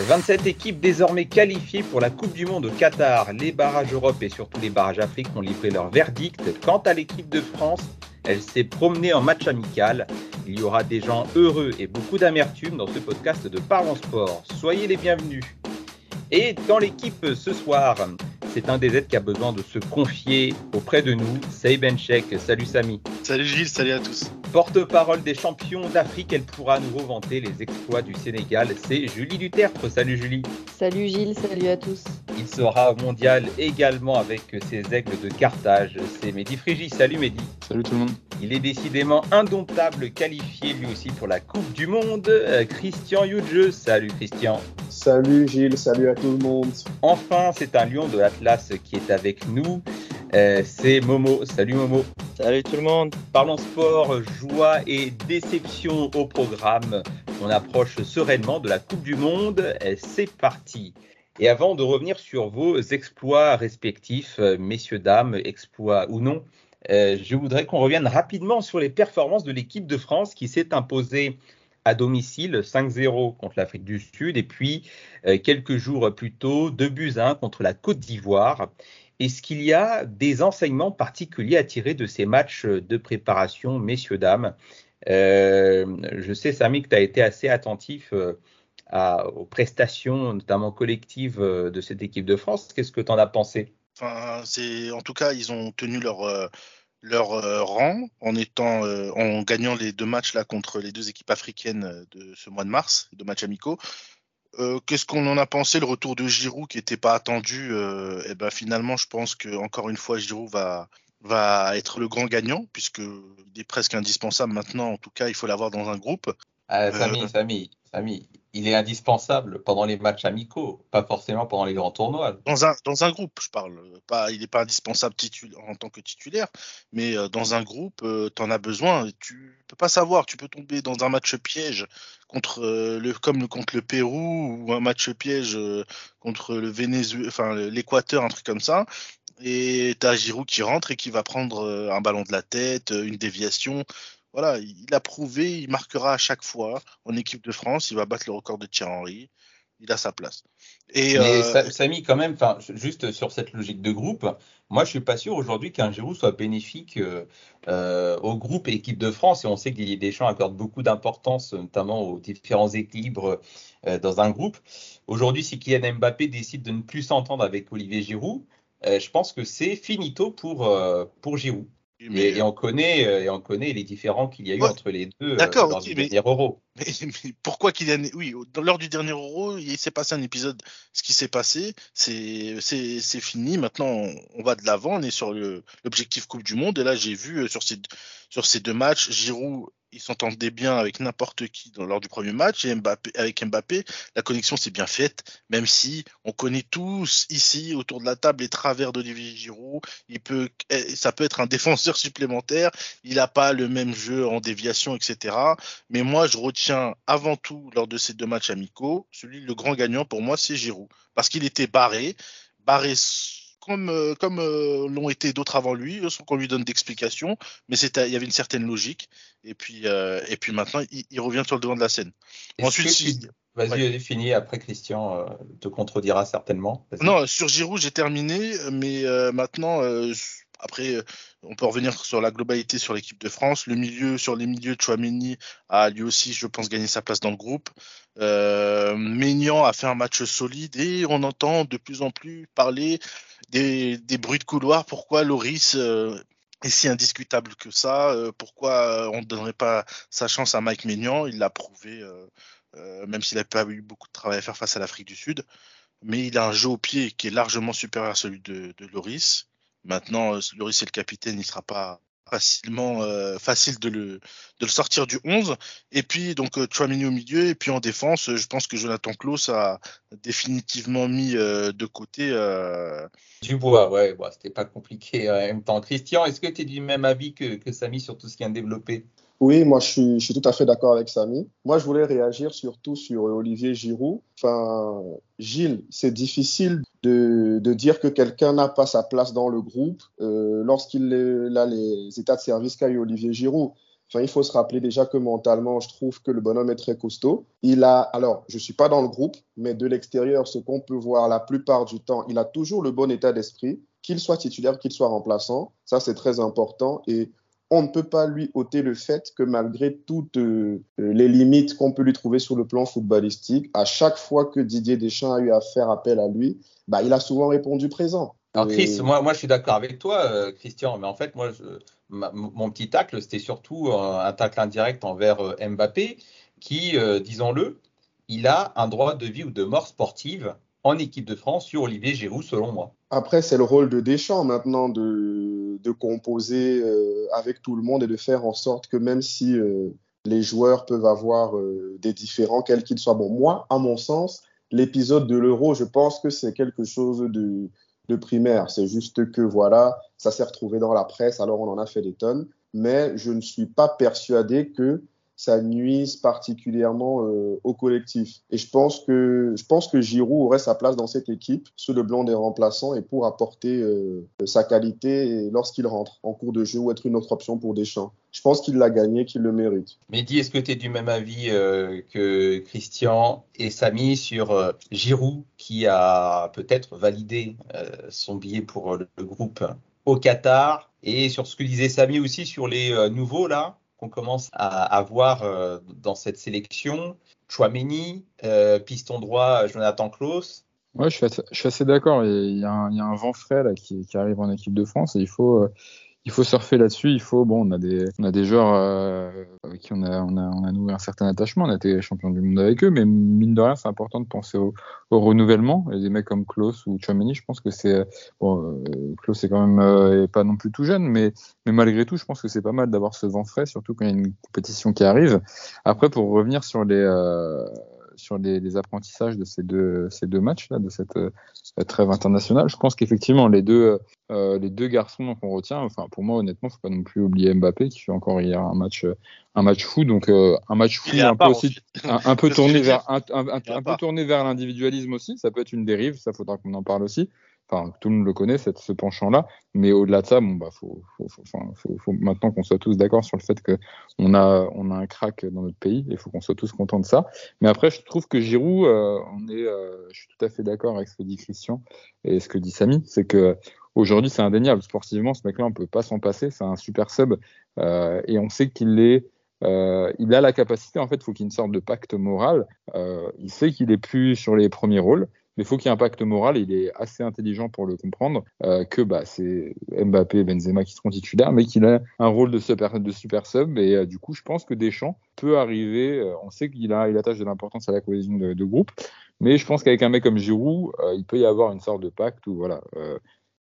27 équipes désormais qualifiées pour la Coupe du Monde au Qatar. Les barrages Europe et surtout les barrages Afrique ont livré leur verdict. Quant à l'équipe de France, elle s'est promenée en match amical. Il y aura des gens heureux et beaucoup d'amertume dans ce podcast de Parlons Sport. Soyez les bienvenus. Et dans l'équipe ce soir, c'est un des aides qui a besoin de se confier auprès de nous. C'est Benchek. Salut Samy. Salut Gilles, salut à tous. Porte-parole des champions d'Afrique, elle pourra à nouveau vanter les exploits du Sénégal. C'est Julie Dutertre. Salut Julie. Salut Gilles, salut à tous. Il sera mondial également avec ses aigles de Carthage. C'est Mehdi Frigi. Salut Mehdi. Salut tout le monde. Il est décidément indomptable, qualifié lui aussi pour la Coupe du Monde. Euh, Christian Youdjeux. Salut Christian. Salut Gilles, salut à tout le monde. Enfin, c'est un lion de l'Atlas qui est avec nous. Euh, c'est Momo. Salut Momo. Salut tout le monde. Parlons sport, joie et déception au programme. On approche sereinement de la Coupe du Monde. Euh, C'est parti. Et avant de revenir sur vos exploits respectifs, euh, messieurs, dames, exploits ou non, euh, je voudrais qu'on revienne rapidement sur les performances de l'équipe de France qui s'est imposée à domicile 5-0 contre l'Afrique du Sud et puis euh, quelques jours plus tôt 2 buts à 1 contre la Côte d'Ivoire. Est-ce qu'il y a des enseignements particuliers à tirer de ces matchs de préparation, messieurs, dames? Euh, Je sais, Samy, que tu as été assez attentif euh, aux prestations, notamment collectives, de cette équipe de France. Qu'est-ce que tu en as pensé? En tout cas ils ont tenu leur leur euh, rang en étant euh, en gagnant les deux matchs là contre les deux équipes africaines euh, de ce mois de mars, deux matchs amicaux. Euh, Qu'est-ce qu'on en a pensé le retour de Giroud qui n'était pas attendu Et ben finalement, je pense que encore une fois Giroud va va être le grand gagnant puisque il est presque indispensable maintenant. En tout cas, il faut l'avoir dans un groupe. Euh, Samy, Samy, Samy, il est indispensable pendant les matchs amicaux, pas forcément pendant les grands tournois. Dans un, dans un groupe, je parle. Pas, il n'est pas indispensable en tant que titulaire, mais euh, dans un groupe, tu en as besoin. Tu peux pas savoir. Tu peux tomber dans un match piège contre euh, le, comme contre le Pérou ou un match piège euh, contre le Venezuela, enfin l'Équateur, un truc comme ça. Et tu as Giroud qui rentre et qui va prendre euh, un ballon de la tête, euh, une déviation. Voilà, il a prouvé, il marquera à chaque fois en équipe de France. Il va battre le record de Thierry Henry. Il a sa place. Et, Mais euh, Sa- Samy, quand même, juste sur cette logique de groupe, moi je suis pas sûr aujourd'hui qu'un Giroud soit bénéfique euh, euh, au groupe et équipe de France. Et on sait que Didier Deschamps accorde beaucoup d'importance, notamment aux différents équilibres euh, dans un groupe. Aujourd'hui, si Kylian Mbappé décide de ne plus s'entendre avec Olivier Giroud, je pense que c'est finito pour, pour Giroud. Mais- Et, et on connaît, euh, et on connaît les différends qu'il y a eu Ouais. entre les deux euh, D'accord, lors du mais- dernier Euro. Mais, mais pourquoi Kylian Oui, au- dans- lors du dernier Euro, il s'est passé un épisode. Ce qui s'est passé, c'est fini. Maintenant, on, on va de l'avant. On est sur le- l'objectif Coupe du Monde. Et là, j'ai vu euh, sur ces sur ces deux matchs, Giroud, il s'entendait bien avec n'importe qui lors du premier match. Et avec Mbappé, la connexion s'est bien faite. Même si on connaît tous ici autour de la table les travers d'Olivier Giroud. Eh, ça peut être un défenseur supplémentaire. Il n'a pas le même jeu en déviation, etc. Mais moi, je retiens avant tout, lors de ces deux matchs amicaux, celui, le grand gagnant pour moi, c'est Giroud. Parce qu'il était barré, barré comme, euh, comme euh, l'ont été d'autres avant lui, sans qu'on lui donne d'explications, mais il y avait une certaine logique. Et puis, euh, et puis maintenant, il, il revient sur le devant de la scène. Ensuite, que si- tu- Vas-y, finis. Après, Christian euh, te contredira certainement. Non, sur Giroud, j'ai terminé, mais euh, maintenant, euh, après, euh, on peut revenir sur la globalité sur l'équipe de France. Le milieu, sur les milieux, Chouameni a lui aussi, je pense, gagné sa place dans le groupe. Euh, Maignan a fait un match solide et on entend de plus en plus parler des, bruits de couloir. Pourquoi Loris euh, est si indiscutable que ça? Euh, Pourquoi on ne donnerait pas sa chance à Mike Maignan? Il l'a prouvé, même s'il n'a pas eu beaucoup de travail à faire face à l'Afrique du Sud mais il a un jeu au pied qui est largement supérieur à celui de Loris. Maintenant, euh, Loris est le capitaine, il ne sera pas facilement euh, facile de le, de le sortir du 11. Et puis, donc, euh, Chouameni au milieu. Et puis en défense, euh, je pense que Jonathan Klaus a définitivement mis euh, de côté. euh, Dubois, ouais, c'était pas compliqué en même temps. Christian, est-ce que tu es du même avis que, que Samy sur tout ce qui vient de développer Oui, moi je suis, tout à fait d'accord avec Samy. Moi je voulais réagir surtout sur Olivier Giroud. Enfin, Gilles, c'est difficile de, de, dire que quelqu'un n'a pas sa place dans le groupe euh, lorsqu'il a les états de service qu'a eu Olivier Giroud. Enfin, il faut se rappeler déjà que mentalement, je trouve que le bonhomme est très costaud. Il a, alors, je suis pas dans le groupe, mais de l'extérieur, ce qu'on peut voir la plupart du temps, il a toujours le bon état d'esprit, qu'il soit titulaire, qu'il soit remplaçant. Ça, c'est très important. Et on ne peut pas lui ôter le fait que malgré toutes euh, les limites qu'on peut lui trouver sur le plan footballistique, à chaque fois que Didier Deschamps a eu à faire appel à lui, bah, il a souvent répondu présent. Alors Chris, moi, moi je suis d'accord avec toi, euh, Christian, mais en fait, moi, je, ma, mon petit tacle, c'était surtout un, un, tacle indirect envers euh, Mbappé, qui, disons-le, il a un droit de vie ou de mort sportive en équipe de France sur Olivier Giroud, selon moi. Après, c'est le rôle de Deschamps maintenant de, de composer euh, avec tout le monde et de faire en sorte que même si euh, les joueurs peuvent avoir euh, des différents, quels qu'ils soient, moi, à mon sens, l'épisode de l'Euro, je pense que c'est quelque chose de, de primaire. C'est juste que, voilà, ça s'est retrouvé dans la presse, alors on en a fait des tonnes. Mais je ne suis pas persuadé que ça nuise particulièrement euh, au collectif. Et je pense que je pense que Giroud aurait sa place dans cette équipe sous le blanc des remplaçants et pour apporter euh, sa qualité lorsqu'il rentre en cours de jeu ou être une autre option pour Deschamps. Je pense qu'il l'a gagné, qu'il le mérite. Mehdi, est-ce que tu es du même avis euh, que Christian et Samy sur Giroud qui a peut-être validé son billet pour le, groupe au Qatar et sur ce que disait Samy aussi sur les nouveaux là? Qu'on commence à avoir euh, dans cette sélection. Chouameni, euh, piston droit, Jonathan Klaus. Ouais, je suis assez, d'accord. Il, y a un, il y a un vent frais là, qui, qui, arrive en équipe de France et il faut, euh, il faut surfer là-dessus. Il faut, bon, on a des, on a des joueurs euh, avec qui on a, on a, on a noué un certain attachement. On a été champion du monde avec eux, mais mine de rien, c'est important de penser au, renouvellement. Et des mecs comme Klaus ou Chouameni, je pense que c'est, bon, euh, Klaus est quand même euh, pas non plus tout jeune, mais, mais malgré tout, je pense que c'est pas mal d'avoir ce vent frais, surtout quand il y a une compétition qui arrive. Après, pour revenir sur les, euh, sur les, les, apprentissages de ces deux, ces deux matchs là, de cette, cette trêve internationale. Je pense qu'effectivement les deux, euh, les deux garçons qu'on retient, enfin pour moi honnêtement, faut pas non plus oublier Mbappé qui fait encore hier un match, un match fou, donc euh, un match fou un peu aussi, un, un, peu tourné vers, un peu tourné vers l'individualisme aussi. Ça peut être une dérive, ça faudra qu'on en parle aussi. Enfin, tout le monde le connaît, ce penchant-là. Mais au-delà de ça, bon, bah, faut, faut, faut, maintenant qu'on soit tous d'accord sur le fait que on a, on a un crack dans notre pays et il faut qu'on soit tous contents de ça. Mais après, je trouve que Giroud, euh, on est, euh, je suis tout à fait d'accord avec ce que dit Christian et ce que dit Samy, c'est que aujourd'hui, c'est indéniable. Sportivement, ce mec-là, on peut pas s'en passer. C'est un super sub euh, et on sait qu'il est il a la capacité, en fait, il faut qu'il y ait une sorte de pacte moral. Il sait qu'il est plus sur les premiers rôles, mais il faut qu'il y ait un pacte moral. Il est assez intelligent pour le comprendre euh, que bah, c'est Mbappé et Benzema qui seront titulaires, mais qu'il a un rôle de super, sub. Et euh, du coup, je pense que Deschamps peut arriver. Euh, on sait qu'il a, il attache de l'importance à la cohésion de, de, groupe, mais je pense qu'avec un mec comme Giroud, il peut y avoir une sorte de pacte où voilà.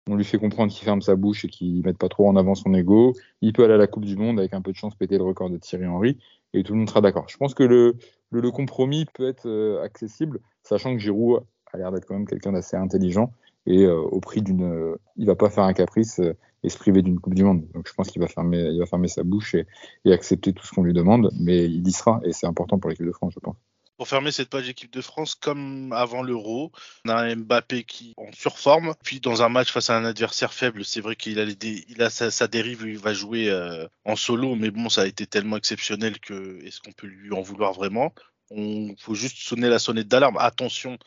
on lui fait comprendre qu'il ferme sa bouche et qu'il ne mette pas trop en avant son ego. Il peut aller à la Coupe du Monde avec un peu de chance péter le record de Thierry Henry et tout le monde sera d'accord. Je pense que le, le, compromis peut être accessible, sachant que Giroud a l'air d'être quand même quelqu'un d'assez intelligent et euh, au prix d'une, euh, il va pas faire un caprice euh, et se priver d'une Coupe du Monde. Donc je pense qu'il va fermer, il va fermer sa bouche et, accepter tout ce qu'on lui demande, mais il y sera et c'est important pour l'équipe de France, je pense. Pour fermer cette page équipe de France, comme avant l'Euro, on a Mbappé qui en surforme. Puis dans un match face à un adversaire faible, c'est vrai qu'il a, il sa, sa, dérive, il va jouer euh, en solo, mais bon, ça a été tellement exceptionnel que est-ce qu'on peut lui en vouloir vraiment? On faut juste sonner la sonnette d'alarme. Attention,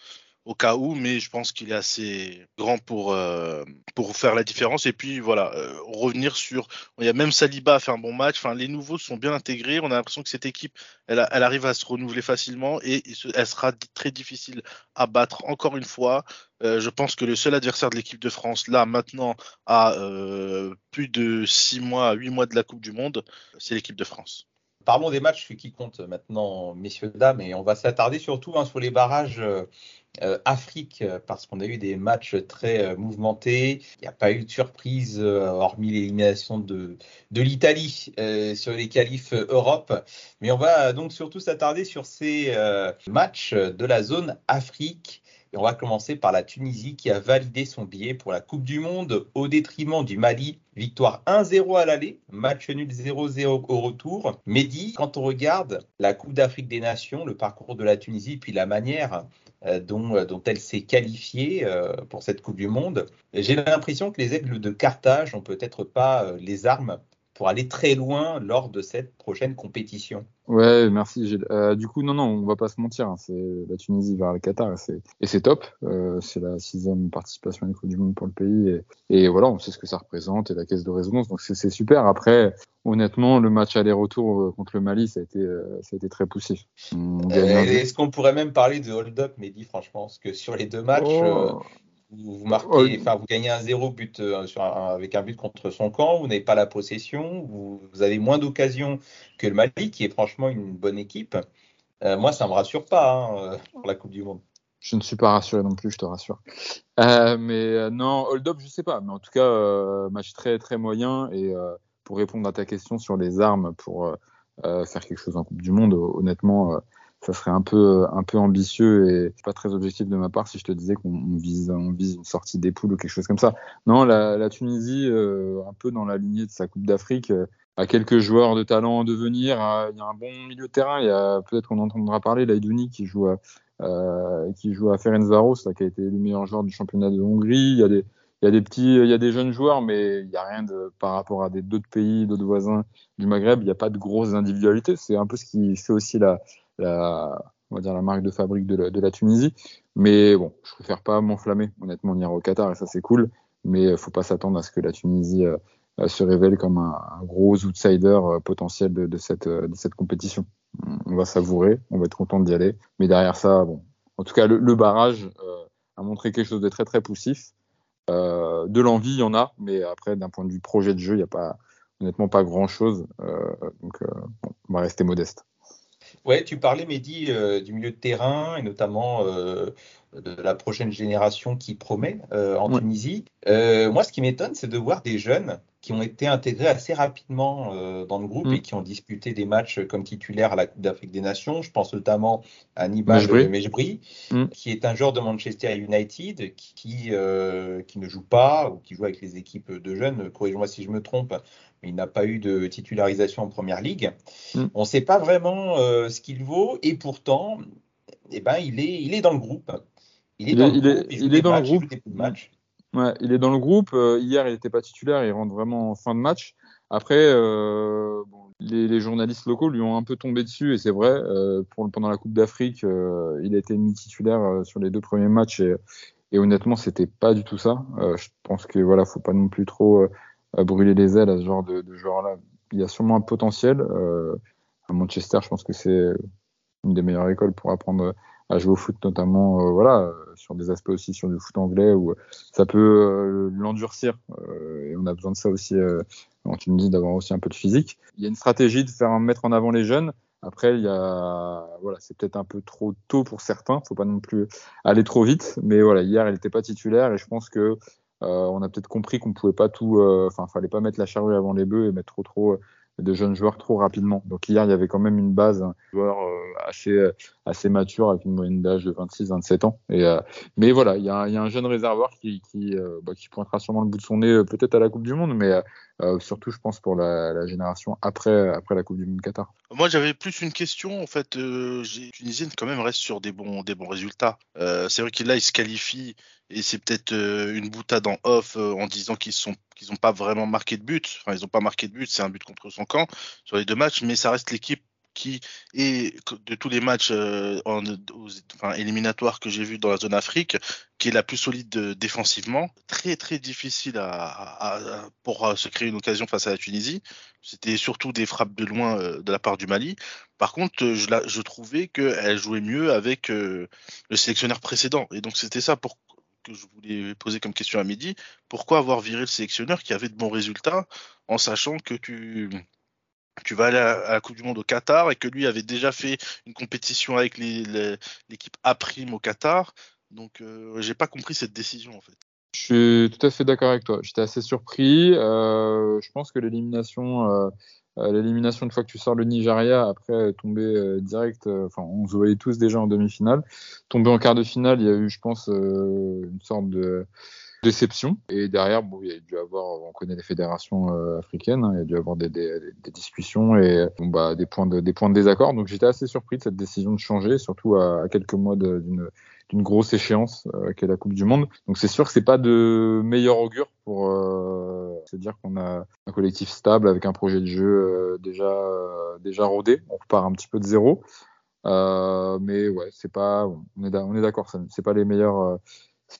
au cas où, mais je pense qu'il est assez grand pour, euh, pour faire la différence. Et puis voilà, euh, revenir sur. Il y a même Saliba a fait un bon match. Enfin, les nouveaux sont bien intégrés. On a l'impression que cette équipe, elle, elle, arrive à se renouveler facilement et elle sera très difficile à battre encore une fois. Euh, je pense que le seul adversaire de l'équipe de France, là, maintenant, à plus de 6 mois, 8 mois de la Coupe du Monde, c'est l'équipe de France parlons des matchs qui comptent maintenant, messieurs, dames, et on va s'attarder surtout hein, sur les barrages euh, Afrique, parce qu'on a eu des matchs très euh, mouvementés. Il n'y a pas eu de surprise, euh, hormis l'élimination de, de l'Italie euh, sur les qualifs Europe. Mais on va donc surtout s'attarder sur ces matchs de la zone Afrique. On va commencer par la Tunisie qui a validé son billet pour la Coupe du Monde au détriment du Mali. Victoire 1-0 à l'aller, match nul 0-0 au retour. Mehdi, quand on regarde la Coupe d'Afrique des Nations, le parcours de la Tunisie, puis la manière euh, dont, euh, dont, elle s'est qualifiée euh, pour cette Coupe du Monde, j'ai l'impression que les aigles de Carthage n'ont peut-être pas les armes pour aller très loin lors de cette prochaine compétition. Ouais, merci. Gilles. Euh, du coup, non, non, on va pas se mentir. Hein, c'est la Tunisie vers le Qatar et c'est top. Euh, c'est la sixième participation à la Coupe du Monde pour le pays et, et, voilà, on sait ce que ça représente et la caisse de résonance. Donc c'est super. Après, honnêtement, le match aller-retour euh, contre le Mali, ça a été, ça a été très poussif. Est-ce qu'on pourrait même parler de hold-up, Mehdi, franchement, parce que sur les deux matchs. Oh vous, marquez, oh, enfin, vous gagnez un zéro but euh, sur avec un but contre son camp, vous n'avez pas la possession, vous, avez moins d'occasions que le Mali, qui est franchement une bonne équipe. Euh, moi, ça ne me rassure pas hein, euh, pour la Coupe du Monde. Je ne suis pas rassuré non plus, je te rassure. mais non, hold up, je sais pas. Mais en tout cas, match très très moyen. Et pour répondre à ta question sur les armes pour faire quelque chose en Coupe du Monde, honnêtement, ça serait un peu, un peu ambitieux et pas très objectif de ma part si je te disais qu'on vise, on vise une sortie des poules ou quelque chose comme ça. Non, la, Tunisie, euh, un peu dans la lignée de sa Coupe d'Afrique, euh, a quelques joueurs de talent en devenir. Il y a un bon milieu de terrain. Il y a peut-être qu'on entendra parler Laidouni qui joue à, euh, qui joue à Ferencvaros, là, qui a été le meilleur joueur du championnat de Hongrie. Il y a des, il y a des petits, il y a des jeunes joueurs, mais il n'y a rien de par rapport à d'autres pays, d'autres voisins du Maghreb. Il n'y a pas de grosses individualités. C'est un peu ce qui fait aussi la, la, on va dire la marque de fabrique de la, de la Tunisie. Mais bon, je préfère pas m'enflammer. Honnêtement, on ira au Qatar et ça c'est cool. Mais il faut pas s'attendre à ce que la Tunisie euh, euh, se révèle comme un, gros outsider euh, potentiel de, cette, de cette compétition. On va savourer, on va être content d'y aller. Mais derrière ça, bon, en tout cas, le, barrage a montré quelque chose de très très poussif. de l'envie, il y en a, mais après, d'un point de vue projet de jeu, il n'y a pas, honnêtement pas grand chose. donc, on va rester modeste. Ouais, tu parlais, Mehdi, euh, du milieu de terrain et notamment euh, de la prochaine génération qui promet euh, en Tunisie. moi, ce qui m'étonne, c'est de voir des jeunes qui ont été intégrés assez rapidement dans le groupe mm. et qui ont disputé des matchs comme titulaires à la Coupe d'Afrique des Nations. Je pense notamment à Nibal Mejbri, mm. qui est un joueur de Manchester United qui, qui ne joue pas ou qui joue avec les équipes de jeunes. Corrige-moi si je me trompe il n'a pas eu de titularisation en première ligue. Mm. On ne sait pas vraiment euh, ce qu'il vaut et pourtant, eh ben, il, est, il est dans le groupe. Il est dans le groupe. Il, est dans le groupe. Il est dans le groupe. hier, il n'était pas titulaire. Il rentre vraiment en fin de match. Après, euh, les, journalistes locaux lui ont un peu tombé dessus et c'est vrai. Euh, pendant la Coupe d'Afrique, il a été mis titulaire sur les deux premiers matchs et, et honnêtement, c'était pas du tout ça. je pense que voilà, faut pas non plus trop brûler les ailes à ce genre de, de joueur-là. Il y a sûrement un potentiel. Euh, à Manchester, je pense que c'est une des meilleures écoles pour apprendre à jouer au foot, notamment euh, voilà, sur des aspects aussi sur du foot anglais où ça peut euh, l'endurcir. et on a besoin de ça aussi en Tunisie, d'avoir aussi un peu de physique. Il y a une stratégie de faire mettre en avant les jeunes. Après, il y a, voilà, c'est peut-être un peu trop tôt pour certains. Faut pas non plus aller trop vite. Mais voilà, hier, il n'était pas titulaire et je pense que euh, on a peut-être compris qu'on pouvait pas tout, euh, enfin, fallait pas mettre la charrue avant les bœufs et mettre trop trop euh, de jeunes joueurs trop rapidement. Donc hier, il y avait quand même une base, un joueur assez assez mature avec une moyenne d'âge de 26-27 ans. Et mais voilà, il y, a, un jeune réservoir qui qui, bah, pointera sûrement le bout de son nez peut-être à la Coupe du Monde, mais surtout je pense pour la, génération après après la Coupe du Monde Qatar. Moi, j'avais plus une question. En fait, euh, Tunisienne quand même reste sur des bons des bons résultats. c'est vrai qu'il il se qualifie et c'est peut-être euh, une boutade en off euh, en disant qu'ils sont qu'ils n'ont pas vraiment marqué de but. Enfin, ils n'ont pas marqué de but, c'est un but contre son camp sur les deux matchs, mais ça reste l'équipe qui est de tous les matchs euh, en, éliminatoires que j'ai vus dans la zone Afrique, qui est la plus solide défensivement. Très très difficile à, pour se créer une occasion face à la Tunisie. C'était surtout des frappes de loin de la part du Mali. Par contre, je, la, je trouvais qu'elle jouait mieux avec le sélectionneur précédent. Et donc c'était ça pour, que je voulais poser comme question à midi. Pourquoi avoir viré le sélectionneur qui avait de bons résultats en sachant que tu, tu vas aller à, la Coupe du Monde au Qatar et que lui avait déjà fait une compétition avec l'équipe A au Qatar? Donc, euh, j'ai pas compris cette décision en fait. Je suis tout à fait d'accord avec toi. J'étais assez surpris. Euh, je pense que l'élimination euh, l'élimination une fois que tu sors le Nigeria, après tomber direct, enfin on se voyait tous déjà en demi-finale. Tomber en quart de finale, il y a eu, je pense, une sorte de déception. Et derrière, bon, il y a dû avoir, on connaît les fédérations euh, africaines, hein, il y a dû avoir des, des, des discussions et bon, bah, des, points de, des points de désaccord. Donc j'étais assez surpris de cette décision de changer, surtout à, à quelques mois d'une d'une grosse échéance euh, qu'est la Coupe du Monde. Donc c'est sûr que c'est pas de meilleur augure pour euh, se dire qu'on a un collectif stable avec un projet de jeu euh, déjà euh, déjà rodé. On repart un petit peu de zéro. mais ouais, c'est pas, on est, on est d'accord, c'est pas les meilleurs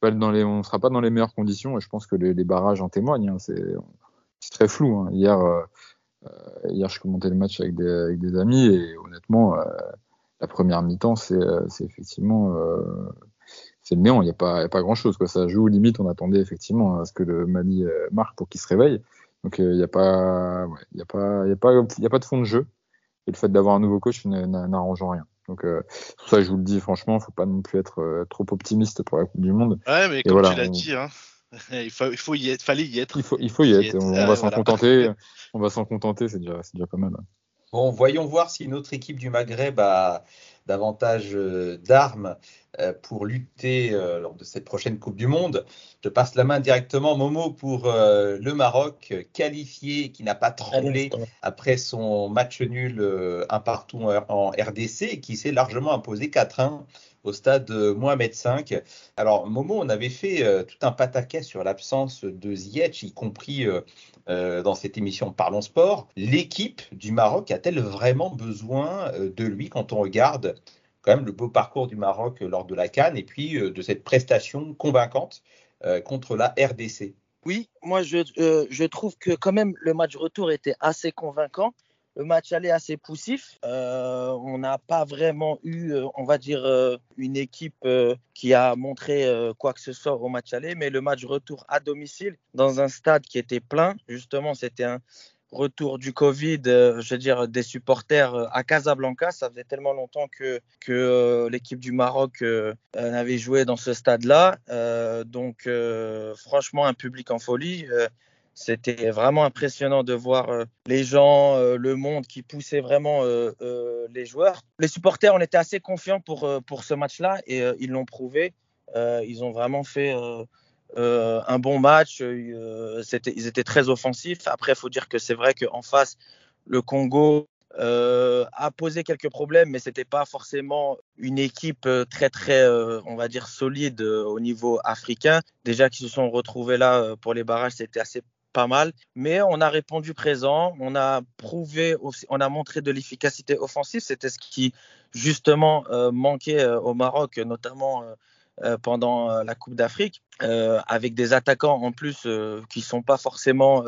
pas dans les, on sera pas dans les meilleures conditions et je pense que les, barrages en témoignent. Hein. c'est, très flou. Hein. Hier, hier, je commentais le match avec des, avec des amis et honnêtement, la première mi-temps, c'est, c'est effectivement c'est le néant. Il n'y a pas, a pas grand chose. Quoi. Ça joue limite. On attendait effectivement à ce que le Mali marque pour qu'il se réveille. Donc il n'y a pas, il y a pas, il y a pas, il y a pas de fond de jeu. Et le fait d'avoir un nouveau coach n'arrange rien. Donc, euh, pour ça, je vous le dis, franchement, faut pas non plus être euh, trop optimiste pour la Coupe du Monde. Ouais, mais comme tu l'as dit, hein, il, faut, il faut y être, fallait y être. Il faut, il faut y, être. On, va s'en contenter. On va s'en contenter, c'est déjà, déjà pas mal. Bon, voyons voir si une autre équipe du Maghreb a davantage euh, d'armes euh, pour lutter euh, lors de cette prochaine Coupe du Monde. Je passe la main directement, Momo, pour le Maroc, qualifié, qui n'a pas tremblé après son match nul un partout en RDC et qui s'est largement imposé 4-1 au stade Mohamed V. Alors, Momo, on avait fait tout un pataquet sur l'absence de Ziyech, y compris dans cette émission Parlons Sport. L'équipe du Maroc a-t-elle vraiment besoin de lui quand on regarde quand même le beau parcours du Maroc lors de la Cannes et puis euh, de cette prestation convaincante euh, contre la RDC. Oui, moi je, euh, je, trouve que quand même le match retour était assez convaincant. Le match allait assez poussif. on n'a pas vraiment eu, on va dire, une équipe qui a montré quoi que ce soit au match aller, mais le match retour à domicile, dans un stade qui était plein, justement, c'était un, retour du Covid, euh, je veux dire, des supporters euh, à Casablanca. Ça faisait tellement longtemps que, euh, l'équipe du Maroc n'avait joué dans ce stade-là. donc, franchement, un public en folie. C'était vraiment impressionnant de voir les gens, le monde qui poussait vraiment les joueurs. Les supporters, on était assez confiants pour, pour ce match-là et ils l'ont prouvé. ils ont vraiment fait euh, un bon match. Euh, ils étaient très offensifs. Après, il faut dire que c'est vrai qu'en face, le Congo euh, a posé quelques problèmes, mais c'était pas forcément une équipe très très, on va dire solide au niveau africain. Déjà qu'ils se sont retrouvés là pour les barrages, c'était assez pas mal. Mais on a répondu présent, on a prouvé, on a montré de l'efficacité offensive. C'était ce qui justement manquait au Maroc, notamment euh, pendant euh, la Coupe d'Afrique, euh, avec des attaquants en plus qui sont pas forcément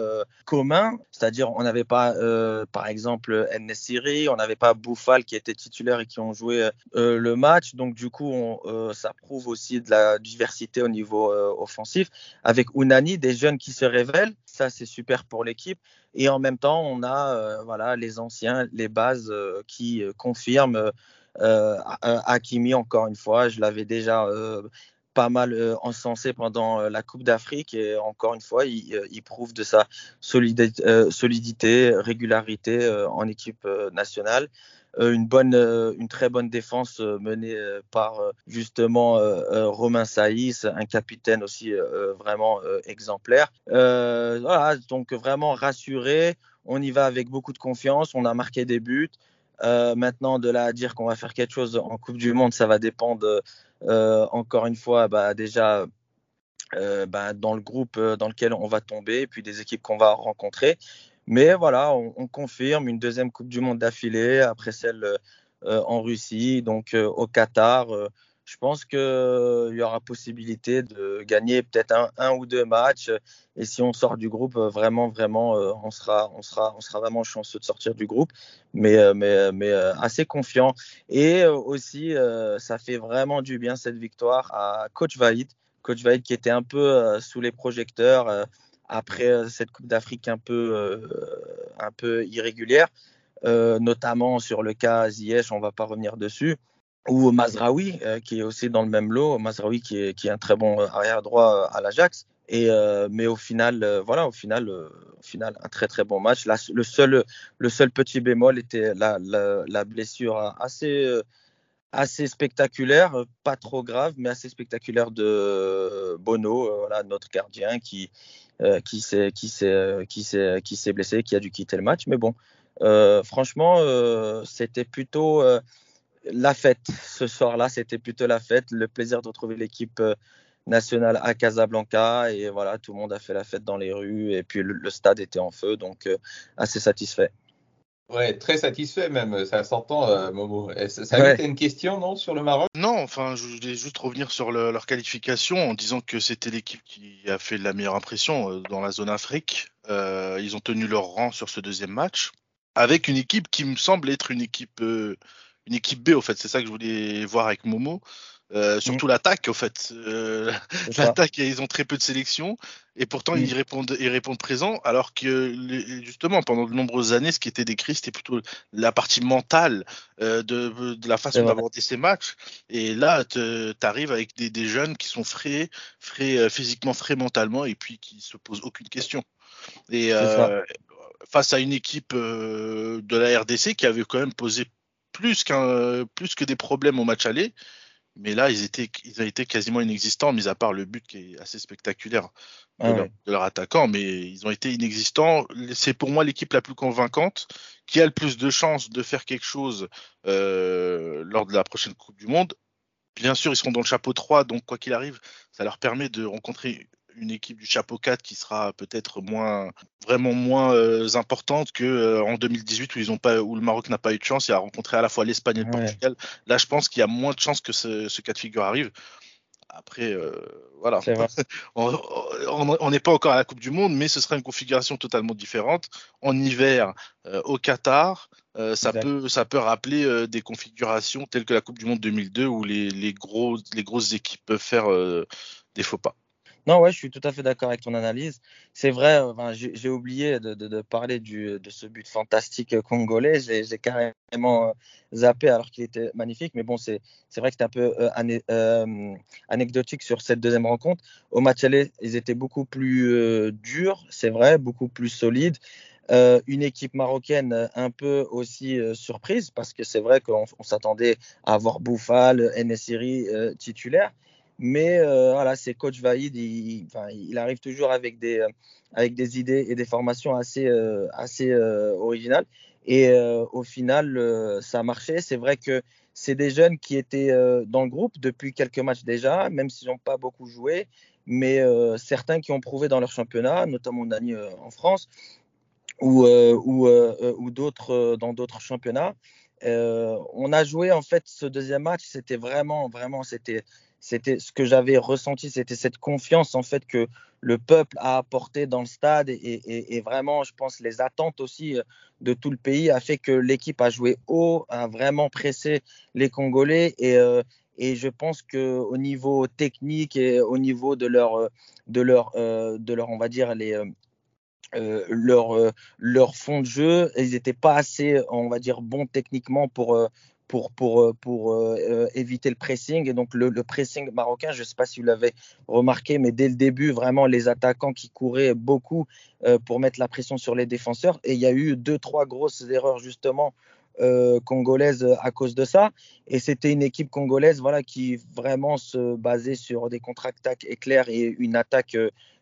communs. C'est-à-dire, on n'avait pas, par exemple, Siri, on n'avait pas Bouffal qui était titulaire et qui ont joué le match. Donc, du coup, ça prouve aussi de la diversité au niveau offensif. Avec Unani, des jeunes qui se révèlent, ça c'est super pour l'équipe. Et en même temps, on a voilà les anciens, les bases qui confirment euh, Hakimi, encore une fois, je l'avais déjà euh, pas mal euh, encensé pendant la Coupe d'Afrique et encore une fois, il, prouve de sa solidité, régularité en équipe nationale. une très bonne défense menée par justement Romain Saïs, un capitaine aussi vraiment exemplaire. voilà, donc vraiment rassuré. On y va avec beaucoup de confiance. On a marqué des buts. Euh, maintenant, de là à dire qu'on va faire quelque chose en Coupe du Monde, ça va dépendre euh, encore une fois bah, déjà euh, bah, dans le groupe dans lequel on va tomber, et puis des équipes qu'on va rencontrer. Mais voilà, on, on, confirme une deuxième Coupe du Monde d'affilée après celle en Russie, donc au Qatar je pense qu'il euh, y aura possibilité de gagner peut-être un, ou deux matchs. Et si on sort du groupe, euh, vraiment, vraiment, euh, on, sera, on, sera, on sera vraiment chanceux de sortir du groupe, mais, mais, mais assez confiant. Et aussi, ça fait vraiment du bien cette victoire à Coach Vaïd. Coach Vaïd qui était un peu sous les projecteurs après cette Coupe d'Afrique un peu, un peu irrégulière. notamment sur le cas Ziyech, on ne va pas revenir dessus ou Mazraoui, euh, qui est aussi dans le même lot, Mazraoui qui est, qui est un très bon euh, arrière droit euh, à l'Ajax. Et, mais au final, voilà, au final, au final, un très très bon match. Le, seul, le seul petit bémol était la, la, la blessure assez, euh, assez spectaculaire, pas trop grave, mais assez spectaculaire de Bono, voilà, notre gardien qui, qui s'est qui s'est qui s'est qui s'est blessé, qui a dû quitter le match. Mais bon, franchement, c'était plutôt la fête ce soir-là. C'était plutôt la fête, le plaisir de retrouver l'équipe euh, nationale à Casablanca et voilà, tout le monde a fait la fête dans les rues et puis le, le stade était en feu, donc euh, assez satisfait. Ouais, très satisfait même, ça s'entend, euh, Momo. Et Ça, ça Ouais. une question, non, sur le Maroc? Non, enfin, je voulais juste revenir sur le- leur qualification en disant que c'était l'équipe qui a fait la meilleure impression euh, dans la zone Afrique. Euh, ils ont tenu leur rang sur ce deuxième match avec une équipe qui me semble être une équipe, euh, une équipe B, au fait. C'est ça que je voulais voir avec Momo. Euh, surtout l'attaque, au fait. Euh. L'attaque, ils ont très peu de sélection et pourtant Mm. ils répondent, ils répondent présent. Alors que justement, pendant de nombreuses années, ce qui était décrit, c'était plutôt la partie mentale euh, de, de la façon d'aborder ces matchs. Et là, tu arrives avec des, des jeunes qui sont frais, frais physiquement, frais mentalement, et puis qui se posent aucune question. Et face à une équipe de la RDC qui avait quand même posé plus qu'un plus que des problèmes au match aller. Mais là, ils étaient, ils ont été quasiment inexistants, mis à part le but qui est assez spectaculaire de, Ah leur, de leur attaquant. Mais ils ont été inexistants. C'est pour moi l'équipe la plus convaincante, qui a le plus de chances de faire quelque chose euh, lors de la prochaine Coupe du Monde. Bien sûr, ils seront dans le chapeau 3, donc quoi qu'il arrive, ça leur permet de rencontrer une équipe du chapeau 4 qui sera peut-être moins vraiment moins euh, importante que euh, en 2018 où ils ont pas où le Maroc n'a pas eu de chance et a rencontré à la fois l'Espagne et le Ouais. Portugal. Là, je pense qu'il y a moins de chances que ce, ce cas de figure arrive. Après, euh, voilà, on n'est pas encore à la Coupe du Monde, mais ce sera une configuration totalement différente. En hiver, euh, au Qatar, euh, ça, peut, ça peut rappeler des configurations telles que la Coupe du Monde 2002 où les, les, gros, les grosses équipes peuvent faire des faux pas. Non, ouais, je suis tout à fait d'accord avec ton analyse. C'est vrai, euh, j'ai oublié de, parler de ce but fantastique euh, congolais. J'ai carrément euh, zappé alors qu'il était magnifique. Mais bon, c'est vrai que c'était un peu anecdotique sur cette deuxième rencontre. Au match aller, ils étaient beaucoup plus durs, c'est vrai, beaucoup plus solides. Une équipe marocaine un peu aussi surprise parce que c'est vrai qu'on on s'attendait à avoir Bouffal, Enesiri euh, titulaire. Mais euh, voilà, c'est coach Vaïd, il, il arrive toujours avec des, euh, avec des idées et des formations assez, euh, assez originales. Et au final, ça a marché. C'est vrai que c'est des jeunes qui étaient dans le groupe depuis quelques matchs déjà, même s'ils n'ont pas beaucoup joué. Mais certains qui ont prouvé dans leur championnat, notamment euh, en France, ou, ou, ou d'autres dans d'autres championnats. On a joué en fait ce deuxième match, c'était vraiment, vraiment, c'était, c'était ce que j'avais ressenti, c'était cette confiance en fait que le peuple a apporté dans le stade et, et- vraiment, je pense, les attentes aussi euh, de tout le pays a fait que l'équipe a joué haut, a vraiment pressé les Congolais et, euh, et je pense que au niveau technique et au niveau de leur, euh, de leur, de leur, on va dire les leur, leur fond de jeu, ils n'étaient pas assez, on va dire, bons techniquement pour, pour, pour, euh, pour euh, euh, éviter le pressing. Et donc, le, le pressing marocain, je ne sais pas si vous l'avez remarqué, mais dès le début, vraiment, les attaquants qui couraient beaucoup pour mettre la pression sur les défenseurs. Et il y a eu deux, trois grosses erreurs, justement, euh, congolaises à cause de ça. Et c'était une équipe congolaise voilà, qui vraiment se basait sur des contre-attaques éclairs et une attaque.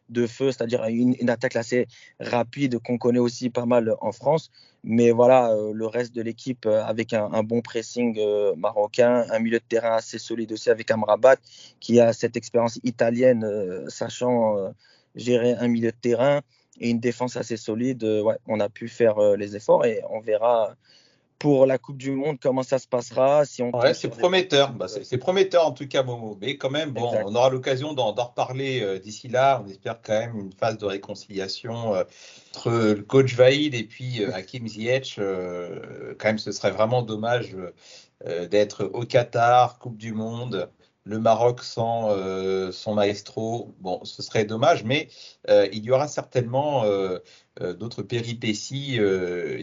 De feu, c'est-à-dire une, attaque assez rapide qu'on connaît aussi pas mal en France. Mais voilà, euh, le reste de l'équipe euh, avec un, bon pressing euh, marocain, un milieu de terrain assez solide aussi avec Amrabat qui a cette expérience italienne, sachant gérer un milieu de terrain et une défense assez solide. ouais, on a pu faire les efforts et on verra pour la Coupe du Monde, comment ça se passera. Si on ouais, c'est prometteur. Des... Bah, c'est prometteur en tout cas, Momo. Mais quand même, bon, exact. on aura l'occasion d'en reparler euh, d'ici là. On espère quand même une phase de réconciliation euh, entre le coach Vaïd et puis euh, Hakim Ziyech. quand même, ce serait vraiment dommage euh, d'être au Qatar, Coupe du Monde. Le Maroc sans euh, son maestro, bon, ce serait dommage, mais euh, il y aura certainement euh, d'autres péripéties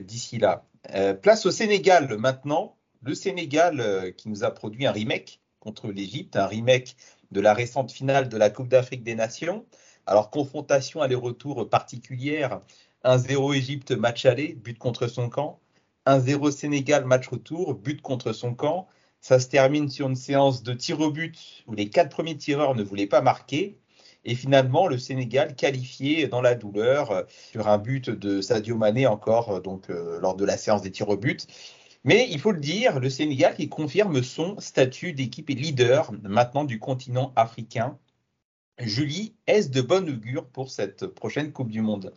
d'ici là. Euh, place au Sénégal maintenant. Le Sénégal euh, qui nous a produit un remake contre l'Égypte, un remake de la récente finale de la Coupe d'Afrique des Nations. Alors, confrontation aller-retour particulière. 1-0 Égypte, match aller, but contre son camp. 1-0 Sénégal, match retour, but contre son camp. Ça se termine sur une séance de tir au but où les quatre premiers tireurs ne voulaient pas marquer. Et finalement, le Sénégal qualifié dans la douleur euh, sur un but de Sadio Mané encore euh, donc euh, lors de la séance des tirs au but. Mais il faut le dire, le Sénégal qui confirme son statut d'équipe et leader maintenant du continent africain. Julie, est-ce de bon augure pour cette prochaine Coupe du Monde?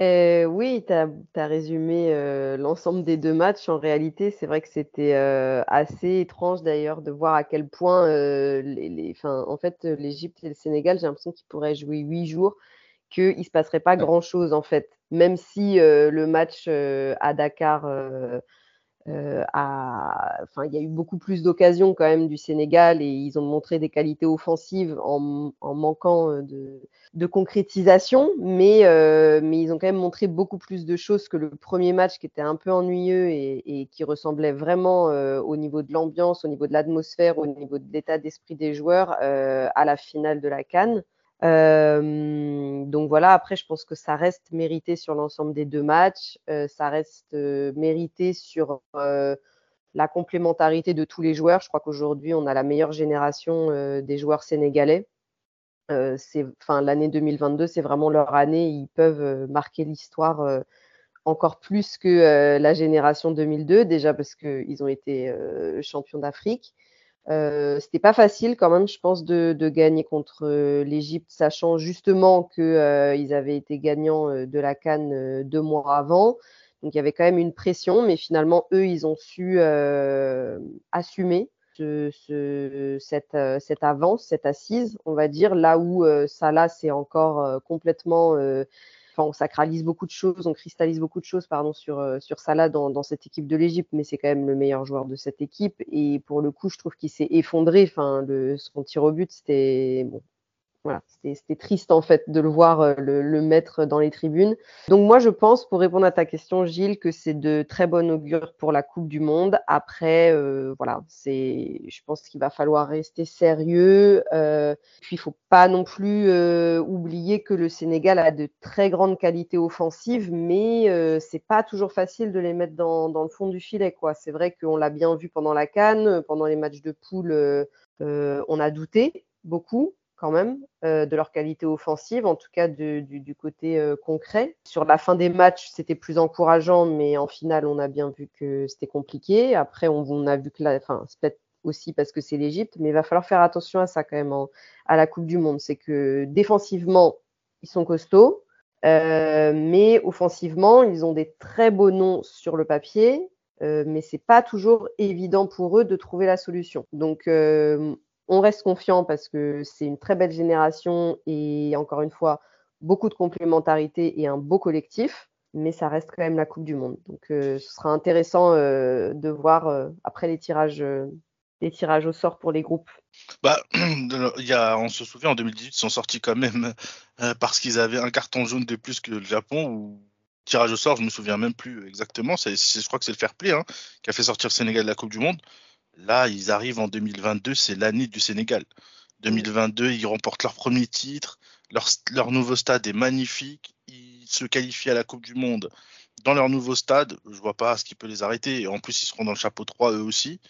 Oui, tu as, résumé l'ensemble des deux matchs. En réalité, c'est vrai que c'était assez étrange d'ailleurs de voir à quel point, les, les, en fait, l'Égypte et le Sénégal, j'ai l'impression qu'ils pourraient jouer huit jours, qu'il ne se passerait pas grand-chose en fait. Même si le match à Dakar euh, enfin, il y a eu beaucoup plus d'occasions quand même du Sénégal et ils ont montré des qualités offensives en, manquant euh, de, concrétisation, mais, euh, mais ils ont quand même montré beaucoup plus de choses que le premier match qui était un peu ennuyeux et, qui ressemblait vraiment au niveau de l'ambiance, au niveau de l'atmosphère, au niveau de l'état d'esprit des joueurs à la finale de la Cannes. Euh, donc voilà, après, je pense que ça reste mérité sur l'ensemble des deux matchs. Euh, ça reste euh, mérité sur la complémentarité de tous les joueurs. Je crois qu'aujourd'hui, on a la meilleure génération des joueurs sénégalais. enfin, l'année 2022, c'est vraiment leur année. Ils peuvent marquer l'histoire encore plus que la génération 2002, déjà parce qu'ils ont été champions d'Afrique. Euh, c'était pas facile quand même, je pense, de, gagner contre euh, l'Égypte, sachant justement qu'ils euh, avaient été gagnants de la Cannes deux mois avant. Donc il y avait quand même une pression, mais finalement, eux, ils ont su assumer cette, cette, avance, cette assise, on va dire, là où Salah, c'est encore complètement on sacralise beaucoup de choses, on cristallise beaucoup de choses pardon, sur, euh, Salah dans, cette équipe de l'Égypte, mais c'est quand même le meilleur joueur de cette équipe. Et pour le coup, je trouve qu'il s'est effondré. Enfin, le, son tir au but, c'était voilà, c'était triste en fait de le voir euh, le, mettre dans les tribunes. Donc moi je pense, pour répondre à ta question Gilles, que c'est de très bonne augure pour la Coupe du Monde. Après, euh, voilà, c'est, je pense qu'il va falloir rester sérieux. Euh, puis il faut pas non plus oublier que le Sénégal a de très grandes qualités offensives, mais c'est pas toujours facile de les mettre dans, dans le fond du filet. quoi. C'est vrai qu'on l'a bien vu pendant la Cannes, pendant les matchs de poule, on a douté beaucoup quand même euh, de leur qualité offensive, en tout cas du, côté euh, concret. Sur la fin des matchs, c'était plus encourageant, mais en finale, on a bien vu que c'était compliqué. Après, on, a vu que la, enfin, c'est peut-être aussi parce que c'est l'Égypte, mais il va falloir faire attention à ça quand même à la Coupe du Monde. C'est que défensivement, ils sont costauds, euh, mais offensivement, ils ont des très beaux noms sur le papier. mais c'est pas toujours évident pour eux de trouver la solution. Donc, on reste confiant parce que c'est une très belle génération et encore une fois, beaucoup de complémentarité et un beau collectif, mais ça reste quand même la Coupe du Monde. Donc euh, ce sera intéressant euh, de voir euh, après les tirages, tirages au sort pour les groupes. Bah, y a, on se souvient en 2018, ils sont sortis quand même parce qu'ils avaient un carton jaune de plus que le Japon ou tirage au sort, je me souviens même plus exactement. Je crois que c'est le fair play hein, qui a fait sortir le Sénégal de la Coupe du Monde. Là, ils arrivent en 2022, c'est l'année du Sénégal. 2022, ils remportent leur premier titre, leur, nouveau stade est magnifique, ils se qualifient à la Coupe du Monde dans leur nouveau stade. Je vois pas ce qui peut les arrêter. Et en plus, ils seront dans le chapeau 3 eux aussi.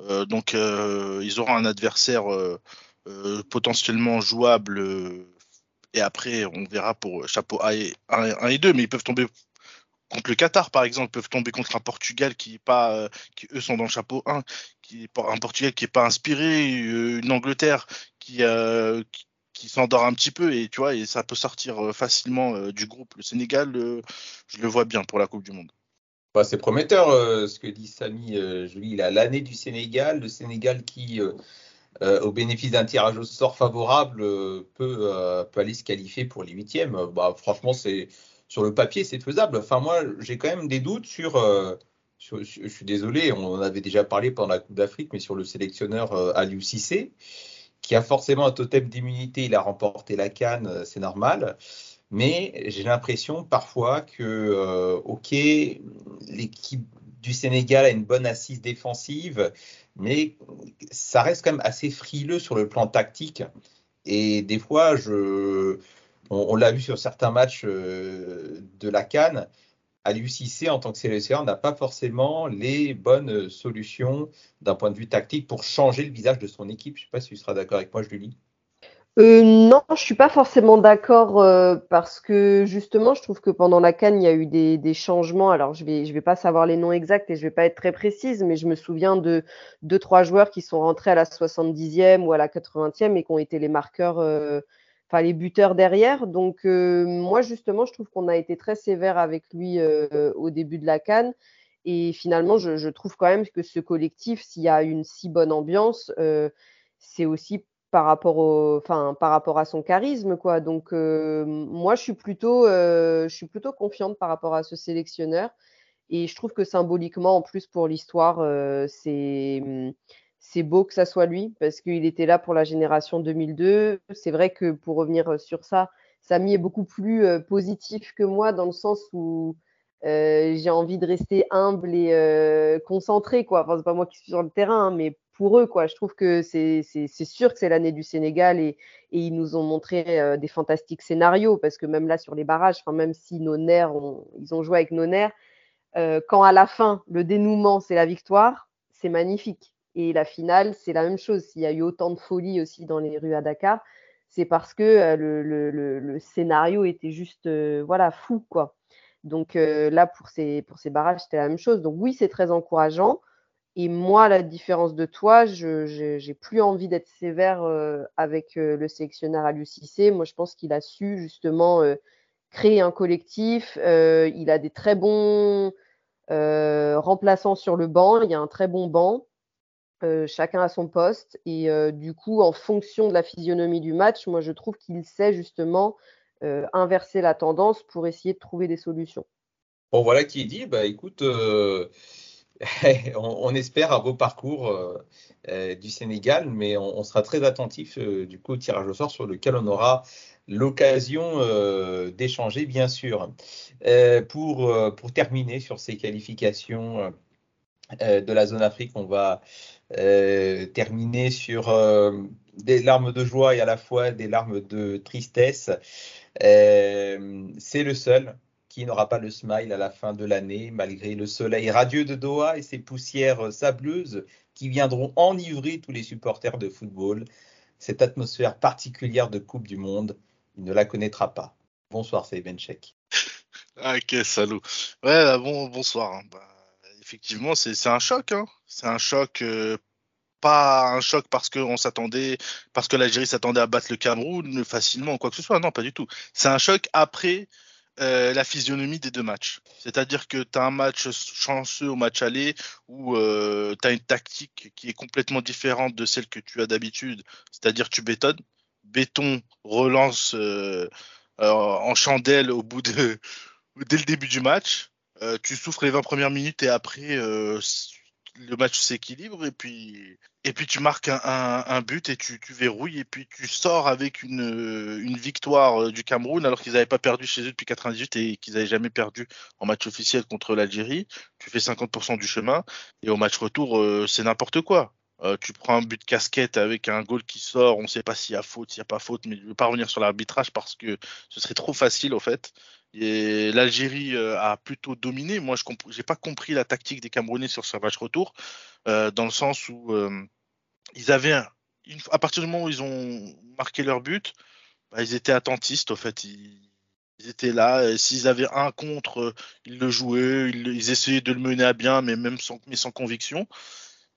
Euh, donc, euh, ils auront un adversaire euh, potentiellement jouable. et après, on verra pour chapeau 1 et, 1 et 2, mais ils peuvent tomber contre le Qatar, par exemple, peuvent tomber contre un Portugal qui est pas, euh, qui eux sont dans le chapeau 1, qui est un Portugal qui est pas inspiré, euh, une Angleterre euh, qui, qui, s'endort un petit peu et tu vois, et ça peut sortir facilement du groupe. Le Sénégal, je le vois bien pour la Coupe du Monde. Bah, c'est prometteur ce que dit Samy Julie. L'année du Sénégal, le Sénégal qui, au bénéfice d'un tirage au sort favorable, peut, peut aller se qualifier pour les huitièmes. Bah, franchement, c'est sur le papier, c'est faisable. Enfin, moi, j'ai quand même des doutes sur, euh, je suis désolé, on en avait déjà parlé pendant la Coupe d'Afrique, mais sur le sélectionneur euh, Aliou Cissé, qui a forcément un totem d'immunité. Il a remporté la Cannes, euh, c'est normal. Mais j'ai l'impression parfois que, OK, l'équipe du Sénégal a une bonne assise défensive, mais ça reste quand même assez frileux sur le plan tactique. Et des fois, je, on, l'a vu sur certains matchs de la Cannes, Aliou Cissé, en tant que sélectionneur, n'a pas forcément les bonnes solutions d'un point de vue tactique pour changer le visage de son équipe. Je ne sais pas si tu seras d'accord avec moi, Julie. Euh, non, je suis pas forcément d'accord euh, parce que justement, je trouve que pendant la Cannes, il y a eu des, changements. Alors, je vais, je vais pas savoir les noms exacts et je vais pas être très précise, mais je me souviens de deux, trois joueurs qui sont rentrés à la 70e ou à la 80e et qui ont été les marqueurs, euh, les buteurs derrière. Donc, euh, moi, justement, je trouve qu'on a été très sévère avec lui euh, au début de la Cannes. Et finalement, je, trouve quand même que ce collectif, s'il y a une si bonne ambiance, c'est aussi par rapport par rapport à son charisme, quoi. Donc, euh, moi, je suis plutôt, euh, je suis plutôt confiante par rapport à ce sélectionneur. Et je trouve que symboliquement, en plus, pour l'histoire, euh, c'est, c'est beau que ça soit lui, parce qu'il était là pour la génération 2002. C'est vrai que pour revenir sur ça, Samy est beaucoup plus positif que moi, dans le sens où j'ai envie de rester humble et concentré, quoi. Enfin, c'est pas moi qui suis sur le terrain, hein, mais pour eux. Quoi. Je trouve que c'est sûr que c'est l'année du Sénégal et, et, ils nous ont montré euh, des fantastiques scénarios parce que même là sur les barrages, même si nos nerfs, ont, ils ont joué avec nos nerfs, euh, quand à la fin le dénouement c'est la victoire, c'est magnifique. Et la finale, c'est la même chose. S'il y a eu autant de folie aussi dans les rues à Dakar, c'est parce que euh, le, scénario était juste voilà fou quoi. Donc là pour ces barrages, c'était la même chose. Donc oui, c'est très encourageant. Et moi, la différence de toi, je n'ai plus envie d'être sévère euh, avec euh, le sélectionneur à l'UCC. Moi, je pense qu'il a su justement euh, créer un collectif. il a des très bons remplaçants sur le banc. Il y a un très bon banc. Chacun à son poste. Et du coup, en fonction de la physionomie du match, moi, je trouve qu'il sait justement inverser la tendance pour essayer de trouver des solutions. Bon, voilà qui est dit. Bah, écoute on, espère un beau parcours euh, euh, du Sénégal, mais on, sera très attentif euh, du coup au tirage au sort sur lequel on aura l'occasion d'échanger, bien sûr. pour, pour terminer sur ces qualifications de la zone Afrique, on va terminer sur des larmes de joie et à la fois des larmes de tristesse. C'est le seul qui n'aura pas le smile à la fin de l'année, malgré le soleil radieux de Doha et ses poussières sableuses qui viendront enivrer tous les supporters de football. Cette atmosphère particulière de Coupe du Monde, il ne la connaîtra pas. Bonsoir, c'est Benchek. Ah, ok, salaud. Ouais, bah, bon, bonsoir. Hein. Bah, effectivement, c'est un choc. Hein. C'est un choc. Euh, pas un choc parce qu'on s'attendait, parce que l'Algérie s'attendait à battre le Cameroun facilement, quoi que ce soit. Non, pas du tout. C'est un choc après euh, la physionomie des deux matchs. C'est-à-dire que tu as un match chanceux au match aller où euh, tu as une tactique qui est complètement différente de celle que tu as d'habitude, c'est-à-dire tu bétonnes. Béton relance euh, en chandelle au bout de dès le début du match. Tu souffres les 20 premières minutes et après le match s'équilibre et puis et puis tu marques un, but et tu, verrouilles et puis tu sors avec une, une victoire euh, du Cameroun alors qu'ils n'avaient pas perdu chez eux depuis 98 et qu'ils n'avaient jamais perdu en match officiel contre l'Algérie. Tu fais 50% du chemin et au match retour euh, c'est n'importe quoi. Euh, tu prends un but de casquette avec un goal qui sort, on ne sait pas s'il y a faute, s'il n'y a pas faute, mais je ne veux pas revenir sur l'arbitrage parce que ce serait trop facile au fait. Et l'Algérie euh, a plutôt dominé. Moi, je n'ai pas compris la tactique des Camerounais sur ce match retour, euh, dans le sens où euh, ils avaient, à partir du moment où ils ont marqué leur but, bah, ils étaient attentistes. Au fait, ils, étaient là. S'ils avaient un contre, ils le jouaient. Ils, essayaient de le mener à bien, mais même sans, conviction.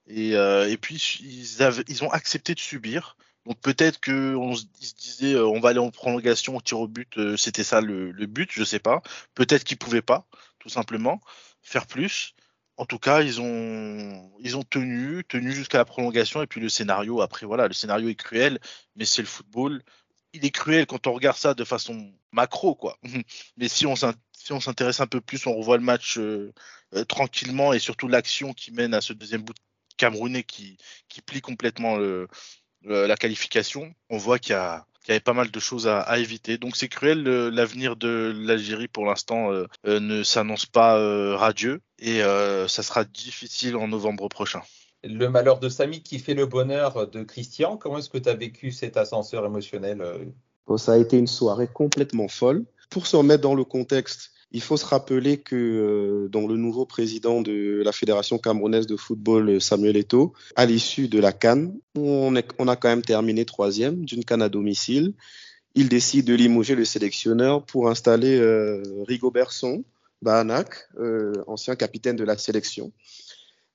Et, puis ils ont accepté de subir. Donc peut-être qu'on se, disait euh, on va aller en prolongation, au tir au but, euh, c'était ça le, but, je sais pas. Peut-être qu'ils pouvaient pas, tout simplement, faire plus. En tout cas, ils ont, ils ont tenu, tenu jusqu'à la prolongation. Et puis le scénario, après, voilà, le scénario est cruel, mais c'est le football. Il est cruel quand on regarde ça de façon macro, quoi. mais si on s'intéresse un peu plus, on revoit le match euh, tranquillement et surtout l'action qui mène à ce deuxième bout camerounais qui, qui plie complètement le, la qualification, on voit qu'il y, a, avait pas mal de choses à, éviter. Donc c'est cruel, l'avenir de l'Algérie pour l'instant euh, euh, ne s'annonce pas euh, radieux et ça sera difficile en novembre prochain. Le malheur de Samy qui fait le bonheur de Christian, comment est-ce que tu as vécu cet ascenseur émotionnel Bon, ça a été une soirée complètement folle. Pour se remettre dans le contexte, il faut se rappeler que euh, dans le nouveau président de la Fédération camerounaise de football, Samuel Eto'o, à l'issue de la Cannes, on, a quand même terminé troisième d'une Cannes à domicile. Il décide de limoger le sélectionneur pour installer euh, Rigo Berson, Bahanak, euh, ancien capitaine de la sélection.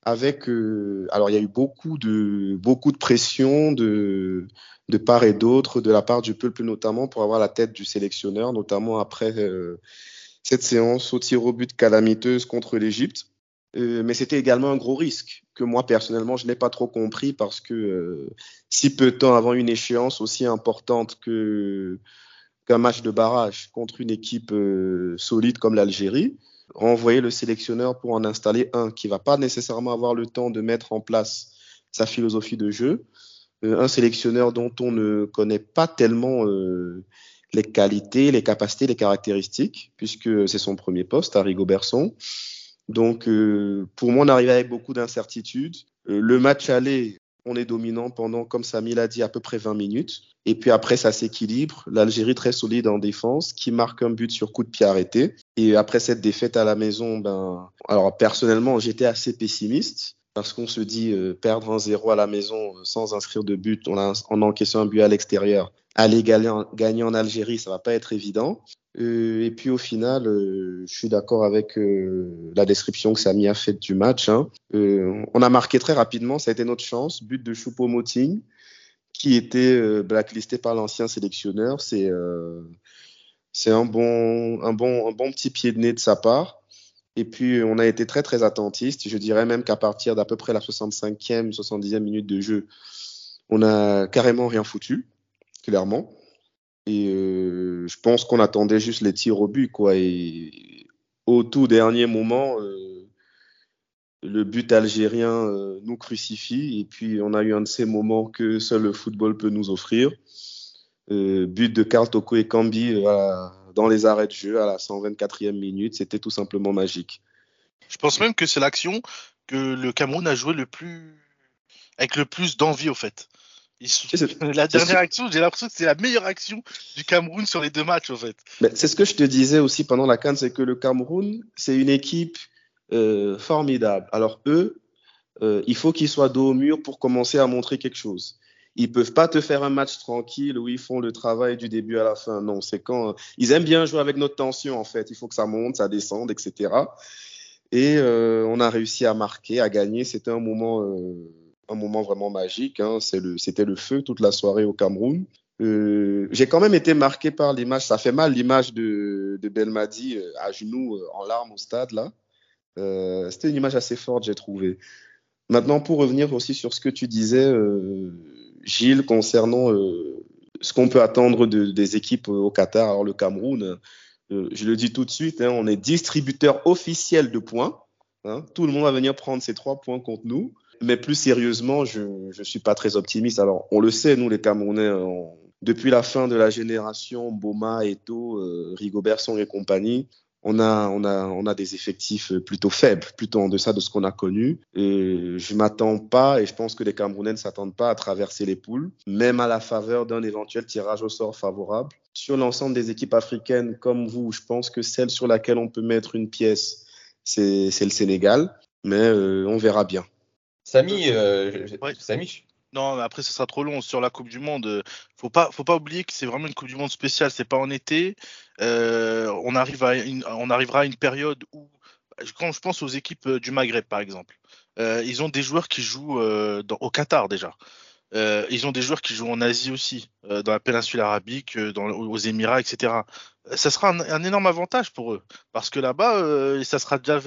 Avec, euh, alors il y a eu beaucoup de beaucoup de pression de de part et d'autre, de la part du peuple notamment, pour avoir la tête du sélectionneur, notamment après euh, cette séance au tir au but calamiteuse contre l'Égypte. Euh, mais c'était également un gros risque que moi personnellement je n'ai pas trop compris parce que euh, si peu de temps avant une échéance aussi importante qu'un match de barrage contre une équipe euh, solide comme l'Algérie, envoyer le sélectionneur pour en installer un qui va pas nécessairement avoir le temps de mettre en place sa philosophie de jeu, un sélectionneur dont on ne connaît pas tellement les qualités, les capacités, les caractéristiques, puisque c'est son premier poste, à Rigo Berson. Donc, euh, pour moi, on arrivait avec beaucoup d'incertitudes. Euh, le match aller, on est dominant pendant, comme Samy l'a dit, à peu près 20 minutes. Et puis après, ça s'équilibre. L'Algérie très solide en défense, qui marque un but sur coup de pied arrêté. Et après cette défaite à la maison, ben, alors personnellement, j'étais assez pessimiste parce qu'on se dit euh, perdre un zéro à la maison euh, sans inscrire de but, on a, en encaissant un but à l'extérieur, aller gagner en, Algérie, ça va pas être évident. Euh, et puis au final, euh, je suis d'accord avec euh, la description que Samy a faite du match. hein. On a marqué très rapidement, ça a été notre chance, but de Choupo-Moting, qui était blacklisté par l'ancien sélectionneur. C'est c'est un bon, un, bon, un bon petit pied de nez de sa part. Et puis, on a été très, très attentiste. Je dirais même qu'à partir d'à peu près la 65e, 70e minute de jeu, on a carrément rien foutu, clairement. Et euh, je pense qu'on attendait juste les tirs au but, quoi. Et au tout dernier moment, euh, le but algérien euh, nous crucifie. Et puis, on a eu un de ces moments que seul le football peut nous offrir. Euh, but de Karl Toko et Kambi euh, à- dans les arrêts de jeu à la 124e minute. C'était tout simplement magique. Je pense même que c'est l'action que le Cameroun a joué le plus avec le plus d'envie au fait. La dernière action, j'ai l'impression que c'est la meilleure action du Cameroun sur les deux matchs au fait. C'est ce que je te disais aussi pendant la Cannes, c'est que le Cameroun, c'est une équipe euh, formidable. Alors eux, euh, il faut qu'ils soient dos au mur pour commencer à montrer quelque chose. Ils peuvent pas te faire un match tranquille où ils font le travail du début à la fin. Non, c'est quand ils aiment bien jouer avec notre tension en fait. Il faut que ça monte, ça descende, etc. Et euh, on a réussi à marquer, à gagner. C'était un moment, euh, un moment vraiment magique. Hein. C'était le feu toute la soirée au Cameroun. Euh, j'ai quand même été marqué par l'image. Ça fait mal l'image de, de Belmadi à genoux, en larmes au stade là. C'était une image assez forte, j'ai trouvé. Maintenant, pour revenir aussi sur ce que tu disais, Gilles, concernant euh, ce qu'on peut attendre de- des équipes au Qatar, alors le Cameroun, euh, je le dis tout de suite, hein, on est distributeur officiel de points. hein. tout le monde va venir prendre ces trois points contre nous. Mais plus sérieusement, je ne suis pas très optimiste. Alors, on le sait, nous, les Camerounais, depuis la fin de la génération Boma, Eto, euh, Rigobertson et compagnie, on a, on, a, on a des effectifs plutôt faibles, plutôt en deçà de ce qu'on a connu. Et je m'attends pas, et je pense que les Camerounais ne s'attendent pas à traverser les poules, même à la faveur d'un éventuel tirage au sort favorable. Sur l'ensemble des équipes africaines, comme vous, je pense que celle sur laquelle on peut mettre une pièce, c'est c'est le Sénégal, mais euh, on verra bien. Samy, euh, Ouais. Samy, Non, mais après, ce sera trop long sur la Coupe du Monde. Faut pas, faut pas oublier que c'est vraiment une Coupe du Monde spéciale. C'est pas en été. Euh, on arrive à on arrivera à une période où, quand je pense aux équipes du Maghreb, par exemple, euh, ils ont des joueurs qui jouent euh, au Qatar déjà. Euh, ils ont des joueurs qui jouent en Asie aussi, euh, dans la péninsule arabique, euh, aux Émirats, etc. Ça sera un, énorme avantage pour eux, parce que là-bas, ça sera déjà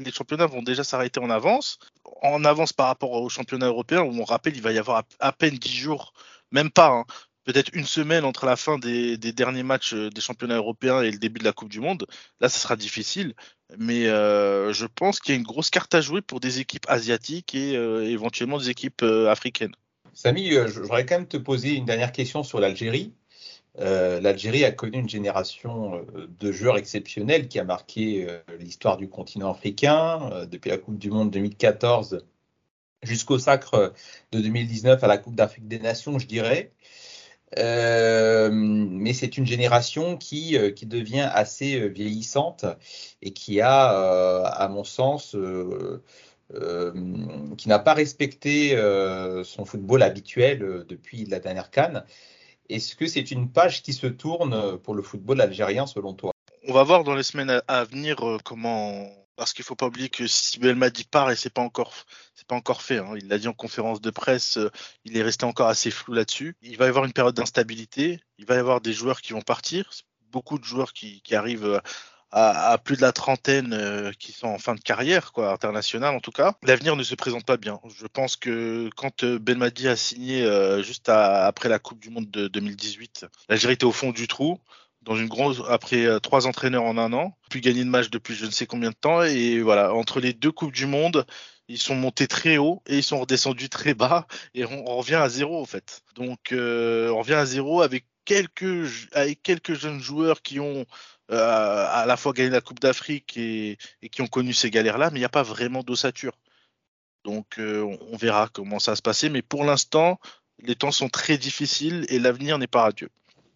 les championnats vont déjà s'arrêter en avance, en avance par rapport au championnat européen, où on rappelle, il va y avoir à, peine 10 jours, même pas, hein, peut-être une semaine entre la fin des, derniers matchs des championnats européens et le début de la Coupe du Monde. Là, ça sera difficile, mais je pense qu'il y a une grosse carte à jouer pour des équipes asiatiques et éventuellement des équipes africaines. Samy, euh, je voudrais quand même te poser une dernière question sur l'Algérie. Euh, L'Algérie a connu une génération euh, de joueurs exceptionnels qui a marqué l'histoire du continent africain, depuis la Coupe du Monde 2014 jusqu'au sacre de 2019 à la Coupe d'Afrique des Nations, je dirais. Mais c'est une génération qui, qui devient assez vieillissante et qui a, à mon sens, qui n'a pas respecté son football habituel depuis la dernière canne. Est-ce que c'est une page qui se tourne pour le football algérien selon toi? On va voir dans les semaines à venir comment parce qu'il faut pas oublier que si Belmadi part et c'est pas encore pas encore fait. Hein. Il l'a dit en conférence de presse, euh, il est resté encore assez flou là-dessus. Il va y avoir une période d'instabilité. Il va y avoir des joueurs qui vont partir. Beaucoup de joueurs qui, arrivent euh, à, plus de la trentaine euh, qui sont en fin de carrière, quoi, internationale en tout cas. L'avenir ne se présente pas bien. Je pense que quand Belmadi a signé juste après la Coupe du Monde de 2018, l'Algérie était au fond du trou dans une grosse après euh, trois entraîneurs en un an, puis gagné de match depuis je ne sais combien de temps et voilà entre les deux coupes du monde, ils sont montés très haut et ils sont redescendus très bas et on, revient à zéro en fait. Donc euh, on revient à zéro avec quelques jeunes joueurs qui ont euh, à la fois gagné la Coupe d'Afrique et, qui ont connu ces galères là, mais il n'y a pas vraiment d'ossature. Donc on verra comment ça va se passer, mais pour l'instant les temps sont très difficiles et l'avenir n'est pas radieux.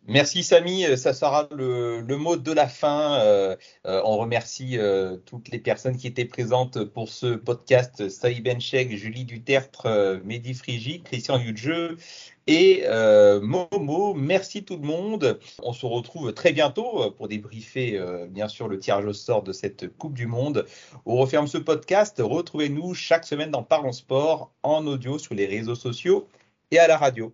Merci Samy, euh, ça sera le, mot de la fin. Euh, euh, on remercie toutes les personnes qui étaient présentes pour ce podcast. Saïd Benchek, Julie Dutertre, Mehdi Frigi, Christian Yudjeu et Momo. Merci tout le monde. On se retrouve très bientôt pour débriefer bien sûr le tirage au sort de cette Coupe du Monde. On referme ce podcast. Retrouvez-nous chaque semaine dans Parlons Sport en audio sur les réseaux sociaux et à la radio.